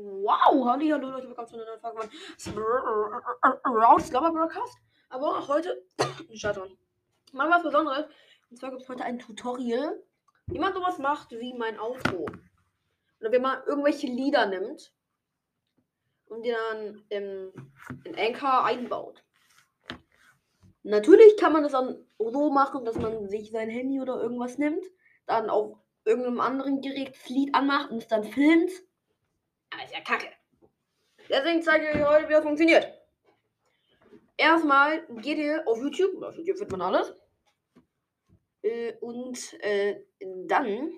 Wow, hallo, hallo Leute, willkommen zu einer neuen Folge von Routes Lover Broadcast. Aber heute, Shutdown. Mal was Besonderes. Und zwar gibt es heute ein Tutorial, wie man sowas macht wie mein Auto. Oder wie man irgendwelche Lieder nimmt und die dann in, in Anchor einbaut. Natürlich kann man das dann so machen, dass man sich sein Handy oder irgendwas nimmt, dann auf irgendeinem anderen Gerät das Lied anmacht und es dann filmt aber ist ja kacke. Deswegen zeige ich euch heute, wie das funktioniert. Erstmal geht ihr auf YouTube. Auf YouTube findet man alles. Äh, und äh, dann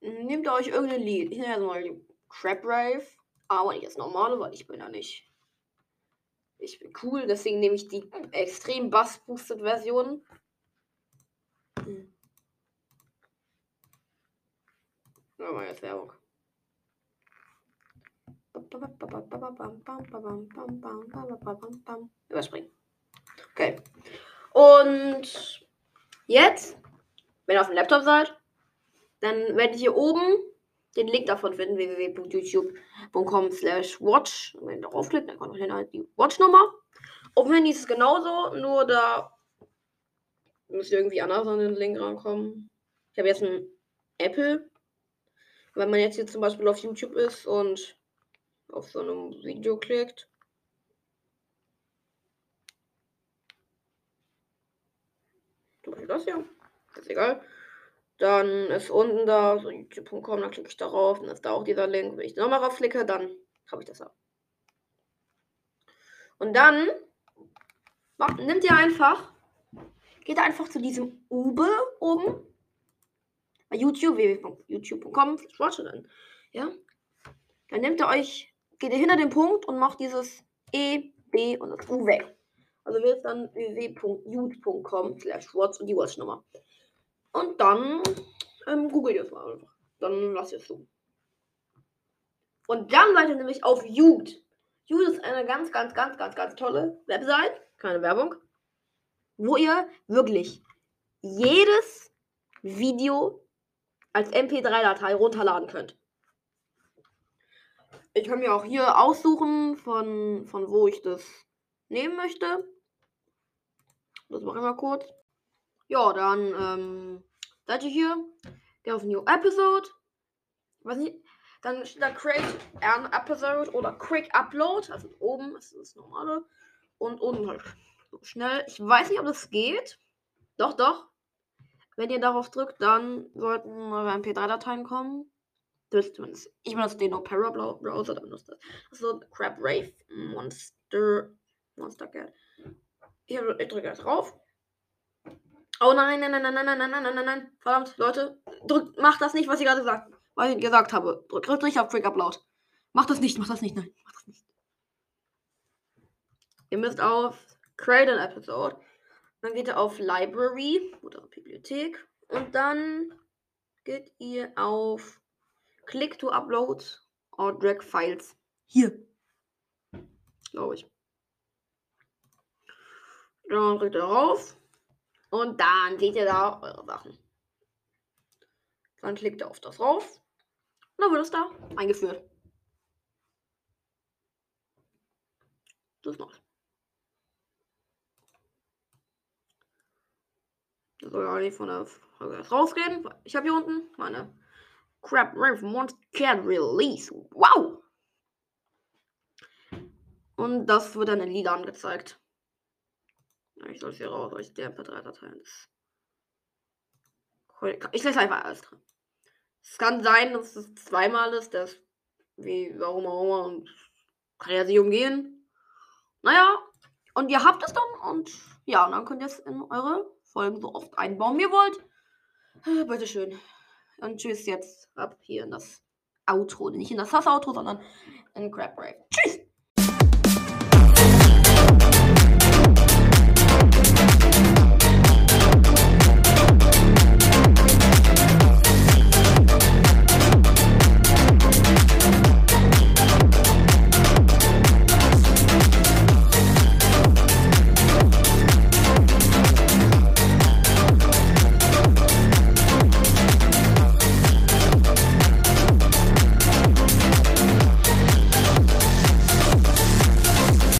nehmt ihr euch irgendein Lied. Ich nehme jetzt mal Crap Rave. Aber nicht das normale, weil ich bin da nicht. Ich bin cool, deswegen nehme ich die extrem bass-boosted Version. Ja, mal jetzt Werbung. Überspringen. Okay. Und jetzt, wenn ihr auf dem Laptop seid, dann werdet ihr hier oben den Link davon finden, www.youtube.com slash watch. Wenn ihr darauf klickt, dann kommt halt die Watch-Nummer. Auf dem Handy ist es genauso, nur da müsst ihr irgendwie anders an den Link rankommen. Ich habe jetzt ein Apple. Wenn man jetzt hier zum Beispiel auf YouTube ist und auf so einem Video klickt. Zum Beispiel das hier. Ist egal. Dann ist unten da so youtube.com, dann klicke ich darauf, dann ist da auch dieser Link. Wenn ich nochmal raufklicke, dann habe ich das ab. Und dann nimmt ihr einfach, geht einfach zu diesem Ube oben bei YouTube, www.youtube.com, dann, ja, dann nehmt ihr euch geht ihr hinter den Punkt und macht dieses E, B und das U weg. Also es dann www.jute.com slash und die Watch-Nummer. Und dann ähm, googelt ihr es mal einfach. Dann lasst ihr es so. Und dann seid ihr nämlich auf Jute. Jute ist eine ganz, ganz, ganz, ganz, ganz tolle Website. Keine Werbung. Wo ihr wirklich jedes Video als MP3-Datei runterladen könnt. Ich kann mir auch hier aussuchen, von, von wo ich das nehmen möchte. Das mache ich mal kurz. Ja, dann ähm, seid ihr hier. Geht auf New Episode. Was nicht. Dann steht da Create an Episode oder Quick Upload. Also oben ist das normale. Und unten halt schnell. Ich weiß nicht, ob das geht. Doch, doch. Wenn ihr darauf drückt, dann sollten eure MP3-Dateien kommen. Ich benutze den Opera Browser, da benutzt das. Das ist so Crab Rave Monster. Monster Cat. Ich, ich drücke jetzt drauf. Oh nein, nein, nein, nein, nein, nein, nein, nein, nein, nein. Verdammt, Leute. Drückt, macht das nicht, was ich gerade gesagt, was ich gesagt habe. Drückt, drückt nicht auf Quick Upload. Macht das nicht, macht das nicht, nein. Macht das nicht. Ihr müsst auf Create an Episode. Dann geht ihr auf Library oder Bibliothek. Und dann geht ihr auf Click to upload or drag files. Hier. Glaube ich. Dann drückt ihr drauf. Und dann seht ihr da eure Sachen. Dann klickt ihr auf das drauf. Und dann wird es da eingeführt. Das war's. Soll ja nicht von der Folge rausgehen. Ich habe hier unten meine Crap Riff Monster Release. Wow! Und das wird dann in Liga angezeigt. Ich soll es hier raus, weil ich der MP3-Dateien ist. Ich lasse einfach alles drin. Es kann sein, dass es zweimal ist, das wie warum auch immer und kann ja sich umgehen. Naja, und ihr habt es dann und ja, und dann könnt ihr es in eure Folgen so oft einbauen, wie ihr wollt. Äh, bitteschön. Und tschüss jetzt ab hier in das Outro. Nicht in das Hass-Outro, sondern in Crab Break. Tschüss!